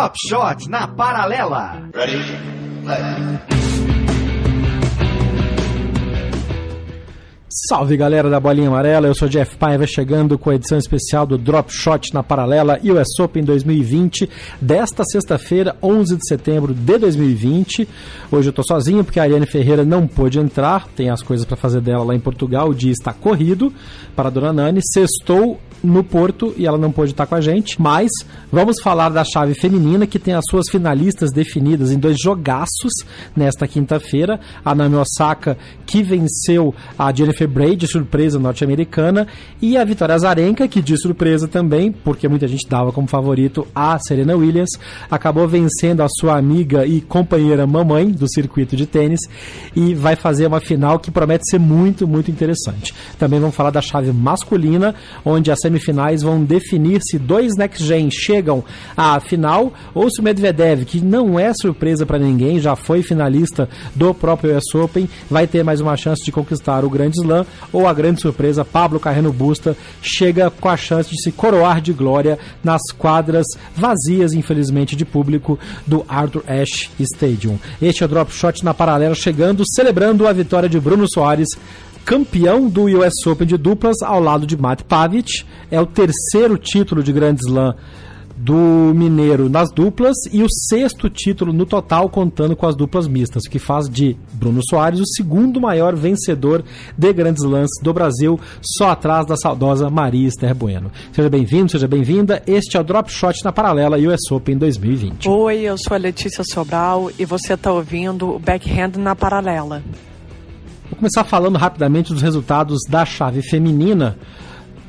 Drop Shot na paralela. Ready? Salve galera da Bolinha Amarela, eu sou Jeff Paiva chegando com a edição especial do Drop Shot na Paralela US Open 2020 desta sexta-feira, 11 de setembro de 2020. Hoje eu tô sozinho porque a Ariane Ferreira não pôde entrar, tem as coisas para fazer dela lá em Portugal, o dia está corrido para a dona Nani. Sextou no Porto e ela não pôde estar com a gente. Mas vamos falar da chave feminina que tem as suas finalistas definidas em dois jogaços nesta quinta-feira. A Naomi Osaka que venceu a Jennifer Bray de surpresa norte-americana e a Vitória Azarenka que de surpresa também, porque muita gente dava como favorito a Serena Williams, acabou vencendo a sua amiga e companheira mamãe do circuito de tênis e vai fazer uma final que promete ser muito, muito interessante. Também vamos falar da chave masculina, onde a semifinais vão definir se dois Next Gen chegam à final ou se o Medvedev, que não é surpresa para ninguém, já foi finalista do próprio US Open, vai ter mais uma chance de conquistar o Grande Slam ou a grande surpresa Pablo Carreno Busta chega com a chance de se coroar de glória nas quadras vazias, infelizmente, de público do Arthur Ashe Stadium. Este é o Drop Shot na paralela chegando, celebrando a vitória de Bruno Soares campeão do US Open de duplas ao lado de Matt Pavic. É o terceiro título de Grand Slam do Mineiro nas duplas e o sexto título no total contando com as duplas mistas, que faz de Bruno Soares o segundo maior vencedor de grandes lances do Brasil, só atrás da saudosa Maria Esther Bueno. Seja bem-vindo, seja bem-vinda. Este é o Drop Shot na Paralela US Open 2020. Oi, eu sou a Letícia Sobral e você está ouvindo o Backhand na Paralela. Vou começar falando rapidamente dos resultados da chave feminina.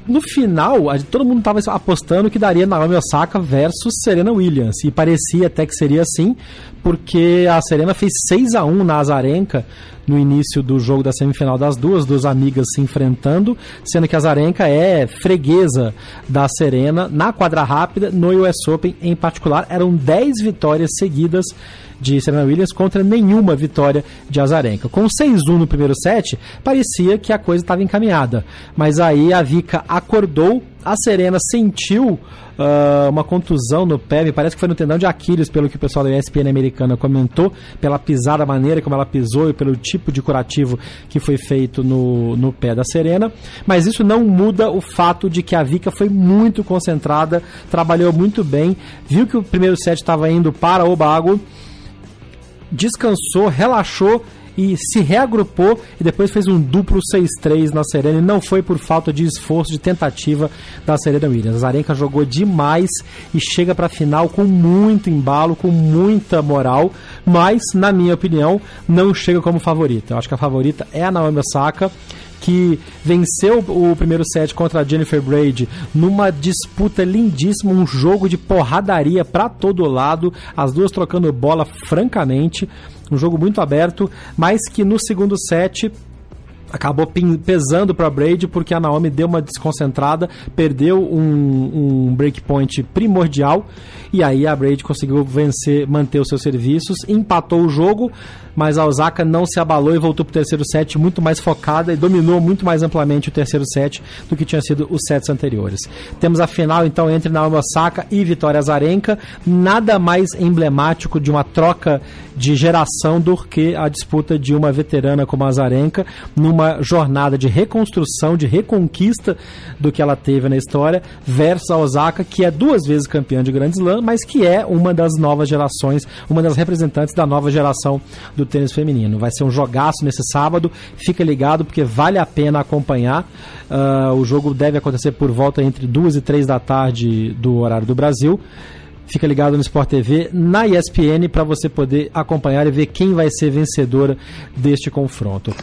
No final, todo mundo estava apostando que daria Naomi Osaka versus Serena Williams. E parecia até que seria assim, porque a Serena fez 6 a 1 na Azarenka no início do jogo da semifinal das duas, duas amigas se enfrentando, sendo que a Azarenka é freguesa da Serena na quadra rápida, no US Open em particular. Eram 10 vitórias seguidas de Serena Williams contra nenhuma vitória de Azarenka. Com 6-1 no primeiro set, parecia que a coisa estava encaminhada. Mas aí a Vika acordou, a Serena sentiu uh, uma contusão no pé, me parece que foi no tendão de Aquiles, pelo que o pessoal da ESPN americana comentou, pela pisada, maneira como ela pisou e pelo tipo de curativo que foi feito no, no pé da Serena. Mas isso não muda o fato de que a Vika foi muito concentrada, trabalhou muito bem, viu que o primeiro set estava indo para o bago descansou, relaxou e se reagrupou e depois fez um duplo 6-3 na Serena e não foi por falta de esforço, de tentativa da Serena Williams. A Zarenka jogou demais e chega para a final com muito embalo, com muita moral, mas na minha opinião não chega como favorita. Eu acho que a favorita é a Naomi Osaka que venceu o primeiro set contra a Jennifer Braid numa disputa lindíssima, um jogo de porradaria para todo lado, as duas trocando bola francamente, um jogo muito aberto, mas que no segundo set acabou pesando para Braid porque a Naomi deu uma desconcentrada, perdeu um, um breakpoint primordial e aí a Braid conseguiu vencer, manter os seus serviços, empatou o jogo, mas a Osaka não se abalou e voltou para o terceiro set muito mais focada e dominou muito mais amplamente o terceiro set do que tinha sido os sets anteriores. Temos a final então entre Naomi Osaka e Vitória Azarenka, nada mais emblemático de uma troca de geração do que a disputa de uma veterana como a Azarenka numa jornada de reconstrução, de reconquista do que ela teve na história, versus a Osaka, que é duas vezes campeã de Grand Slam, mas que é uma das novas gerações, uma das representantes da nova geração do tênis feminino. Vai ser um jogaço nesse sábado, fica ligado porque vale a pena acompanhar. Uh, o jogo deve acontecer por volta entre duas e três da tarde do horário do Brasil. Fica ligado no Sport TV, na ESPN, para você poder acompanhar e ver quem vai ser vencedora deste confronto.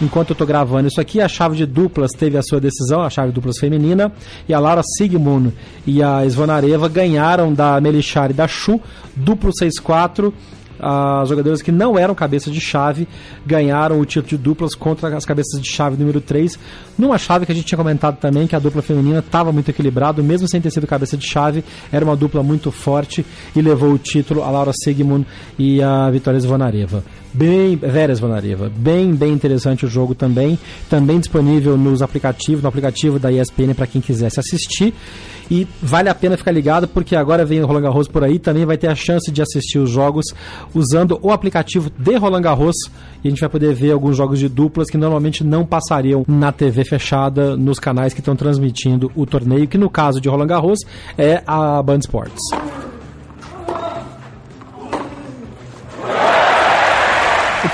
Enquanto eu estou gravando isso aqui, a chave de duplas teve a sua decisão, a chave de duplas feminina, e a Laura Sigmund e a Svonareva ganharam da Melishar e da Chu, duplo 6-4, as jogadoras que não eram cabeça de chave ganharam o título de duplas contra as cabeças de chave número 3, numa chave que a gente tinha comentado também que a dupla feminina estava muito equilibrado, mesmo sem ter sido cabeça de chave, era uma dupla muito forte e levou o título a Laura Sigmund e a Vitória Zvonareva. Bem, Veras Zvonareva, bem, bem interessante o jogo também, também disponível nos aplicativos, no aplicativo da ESPN para quem quisesse assistir. E vale a pena ficar ligado porque agora vem o Roland Garros por aí, também vai ter a chance de assistir os jogos usando o aplicativo de Roland Garros e a gente vai poder ver alguns jogos de duplas que normalmente não passariam na TV fechada nos canais que estão transmitindo o torneio, que no caso de Roland Garros é a Band Sports.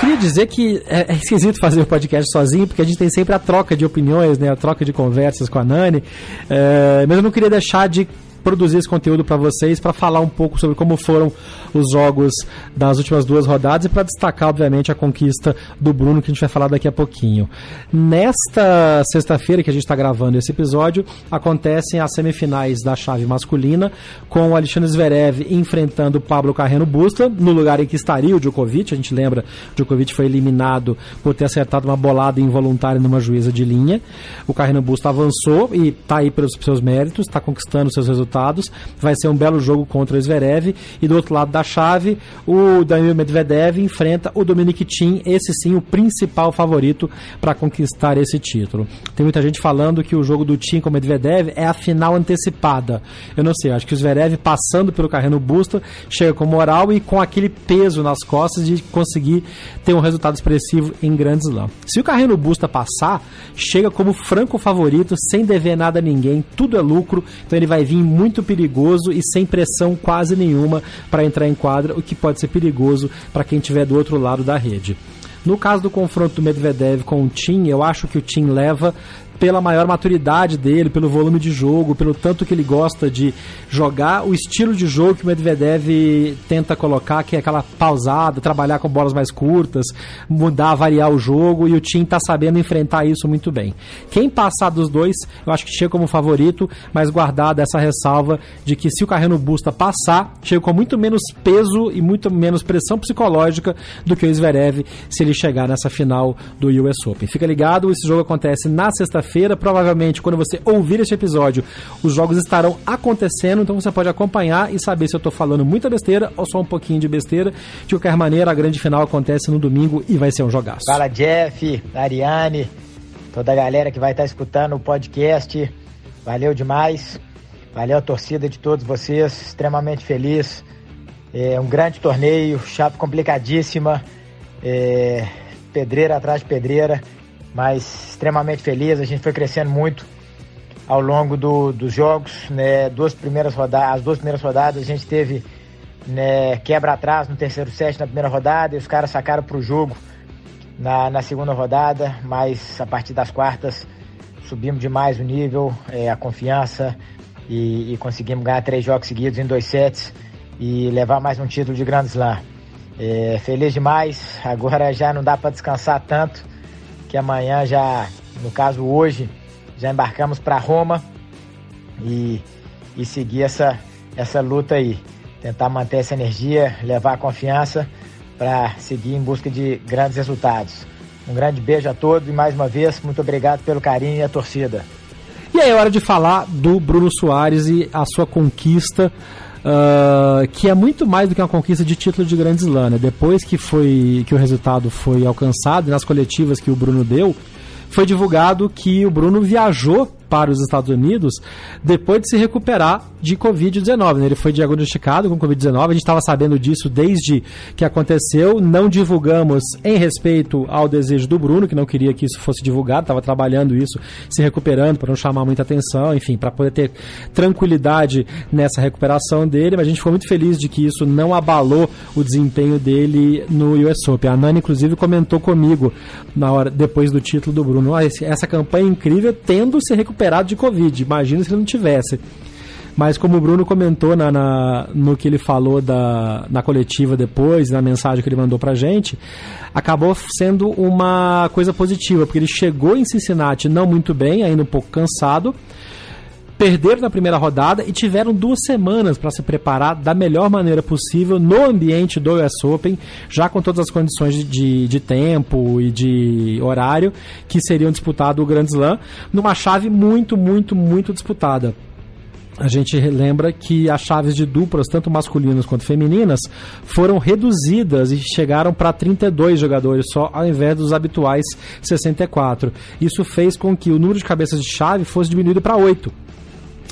Queria dizer que é, é, esquisito fazer o podcast sozinho, porque a gente tem sempre a troca de opiniões, né, a troca de conversas com a Nani, é, mas eu não queria deixar de produzir esse conteúdo para vocês, para falar um pouco sobre como foram os jogos das últimas duas rodadas e para destacar, obviamente, a conquista do Bruno, que a gente vai falar daqui a pouquinho. Nesta sexta-feira que a gente está gravando esse episódio, acontecem as semifinais da chave masculina, com o Alexandre Zverev enfrentando o Pablo Carreno Busta, no lugar em que estaria o Djokovic. A gente lembra, o Djokovic foi eliminado por ter acertado uma bolada involuntária numa juíza de linha. O Carreno Busta avançou e está aí pelos seus méritos, está conquistando seus resultados resultados. Vai ser um belo jogo contra o Zverev. E do outro lado da chave, o Daniel Medvedev enfrenta o Dominic Thiem, esse sim o principal favorito para conquistar esse título. Tem muita gente falando que o jogo do Thiem com o Medvedev é a final antecipada. Eu não sei, acho que o Zverev passando pelo carreno busto chega com moral e com aquele peso nas costas de conseguir ter um resultado expressivo em Grand Slam. Se o carreno busta passar, chega como franco favorito, sem dever nada a ninguém, tudo é lucro, então ele vai vir muito muito perigoso e sem pressão quase nenhuma para entrar em quadra, o que pode ser perigoso para quem estiver do outro lado da rede. No caso do confronto do Medvedev com o Tim, eu acho que o Tim leva pela maior maturidade dele, pelo volume de jogo, pelo tanto que ele gosta de jogar, o estilo de jogo que o Medvedev tenta colocar, que é aquela pausada, trabalhar com bolas mais curtas, mudar, variar o jogo, e o Tim tá sabendo enfrentar isso muito bem. Quem passar dos dois, eu acho que chega como favorito, mas guardada essa ressalva de que se o Carreno Busta passar, chega com muito menos peso e muito menos pressão psicológica do que o Zverev se ele chegar nessa final do US Open. Fica ligado, esse jogo acontece na sexta-feira feira Provavelmente, quando você ouvir este episódio, os jogos estarão acontecendo, então você pode acompanhar e saber se eu estou falando muita besteira ou só um pouquinho de besteira. De qualquer maneira, a grande final acontece no domingo e vai ser um jogaço. Fala, Jeff, Ariane, toda a galera que vai estar escutando o podcast. Valeu demais. Valeu a torcida de todos vocês, extremamente feliz. É um grande torneio, chave complicadíssima, é, pedreira atrás de pedreira mas extremamente feliz. A gente foi crescendo muito ao longo do, dos jogos, né? Duas primeiras rodadas, as duas primeiras rodadas a gente teve né, quebra atrás no terceiro set na primeira rodada e os caras sacaram para o jogo na, na segunda rodada, mas a partir das quartas subimos demais o nível, é, a confiança e, e, conseguimos ganhar três jogos seguidos em dois sets e levar mais um título de Grand Slam. É, feliz demais, agora já não dá para descansar tanto que amanhã já, no caso hoje, já embarcamos para Roma e, e seguir essa, essa luta aí. Tentar manter essa energia, levar a confiança para seguir em busca de grandes resultados. Um grande beijo a todos e mais uma vez, muito obrigado pelo carinho e a torcida. E aí é hora de falar do Bruno Soares e a sua conquista Uh, que é muito mais do que uma conquista de título de Grand Slam. Né? Depois que, foi, que o resultado foi alcançado, nas coletivas que o Bruno deu, foi divulgado que o Bruno viajou para os Estados Unidos depois de se recuperar de Covid-19. Né? Ele foi diagnosticado com Covid-19, a gente estava sabendo disso desde que aconteceu. Não divulgamos em respeito ao desejo do Bruno, que não queria que isso fosse divulgado, estava trabalhando isso, se recuperando para não chamar muita atenção, enfim, para poder ter tranquilidade nessa recuperação dele. Mas a gente ficou muito feliz de que isso não abalou o desempenho dele no US Open. A Nani, inclusive, comentou comigo na hora depois do título do Bruno: ah, essa campanha incrível tendo se recuperado recuperado de Covid. Imagina se ele não tivesse. Mas como o Bruno comentou na, na, no que ele falou da, na coletiva depois, na mensagem que ele mandou pra gente, acabou sendo uma coisa positiva, porque ele chegou em Cincinnati não muito bem, ainda um pouco cansado, perderam na primeira rodada e tiveram duas semanas para se preparar da melhor maneira possível no ambiente do US Open, já com todas as condições de, de, tempo e de horário que seriam disputado o Grand Slam, numa chave muito, muito, muito disputada a gente lembra que as chaves de duplas, tanto masculinas quanto femininas, foram reduzidas e chegaram para 32 jogadores só, ao invés dos habituais 64. Isso fez com que o número de cabeças de chave fosse diminuído para 8.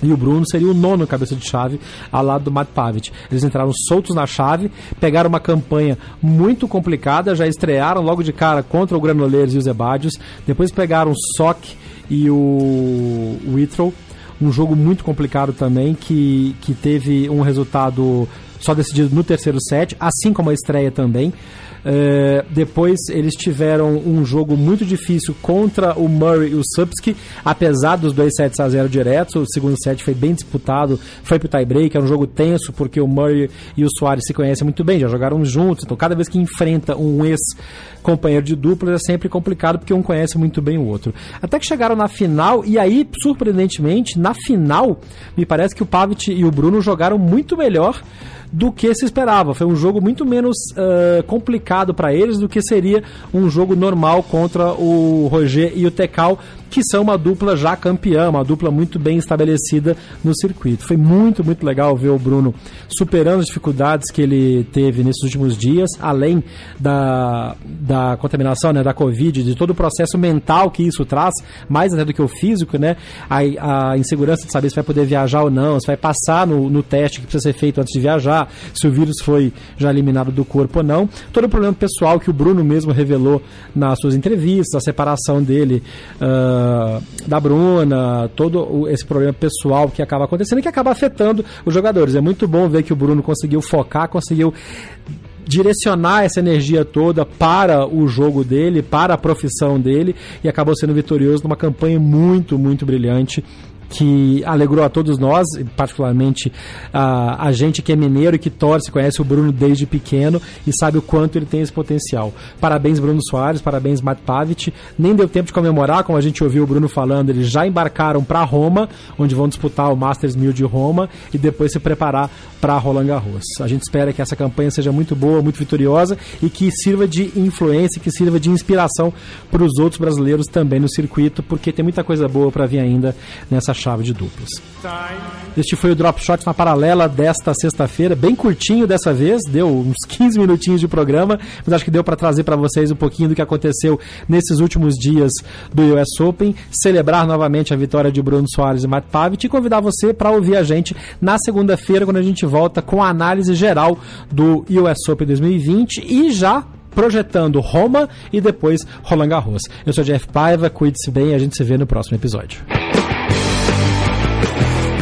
E o Bruno seria o nono cabeça de chave ao lado do Matt Pavic. Eles entraram soltos na chave, pegaram uma campanha muito complicada, já estrearam logo de cara contra o Granollers e os Ebadios, depois pegaram o Sock e o Whitrow, um jogo muito complicado também, que, que teve um resultado só decidido no terceiro set, assim como a estreia também. É, depois eles tiveram um jogo muito difícil contra o Murray e o Subski, apesar dos dois sets a 0 diretos. O segundo set foi bem disputado, foi pro tie-break, é um jogo tenso porque o Murray e o Soares se conhecem muito bem, já jogaram juntos. Então, cada vez que enfrenta um ex-companheiro de dupla é sempre complicado porque um conhece muito bem o outro. Até que chegaram na final, e aí, surpreendentemente, na final, me parece que o Pavic e o Bruno jogaram muito melhor do que se esperava. Foi um jogo muito menos uh, complicado para eles do que seria um jogo normal contra o Roger e o Tecal, que são uma dupla já campeã, uma dupla muito bem estabelecida no circuito. Foi muito, muito legal ver o Bruno superando as dificuldades que ele teve nesses últimos dias, além da, da contaminação, né, da Covid, de todo o processo mental que isso traz, mais até do que o físico, né? A, a insegurança de saber se vai poder viajar ou não, se vai passar no, no teste que precisa ser feito antes de viajar, se o vírus foi já eliminado do corpo ou não. Todo o problema pessoal que o Bruno mesmo revelou nas suas entrevistas, a separação dele. Uh, da Bruna, todo esse problema pessoal que acaba acontecendo e que acaba afetando os jogadores. É muito bom ver que o Bruno conseguiu focar, conseguiu direcionar essa energia toda para o jogo dele, para a profissão dele e acabou sendo vitorioso numa campanha muito, muito brilhante que alegrou a todos nós, particularmente a, a gente que é mineiro e que torce, conhece o Bruno desde pequeno e sabe o quanto ele tem esse potencial. Parabéns, Bruno Soares, parabéns, Matt Pavic. Nem deu tempo de comemorar, como a gente ouviu o Bruno falando, eles já embarcaram para Roma, onde vão disputar o Masters 1000 de Roma e depois se preparar para Roland Garros. A gente espera que essa campanha seja muito boa, muito vitoriosa e que sirva de influência, que sirva de inspiração para os outros brasileiros também no circuito, porque tem muita coisa boa para vir ainda nessa chave de duplas. Este foi o Drop Shot na paralela desta sexta-feira, bem curtinho dessa vez, deu uns 15 minutinhos de programa, mas acho que deu para trazer para vocês um pouquinho do que aconteceu nesses últimos dias do US Open, celebrar novamente a vitória de Bruno Soares e Matt Pavic e convidar você para ouvir a gente na segunda-feira quando a gente volta com a análise geral do US Open 2020 e já projetando Roma e depois Roland Garros. Eu sou Jeff Paiva, cuide-se bem e a gente se vê no próximo episódio.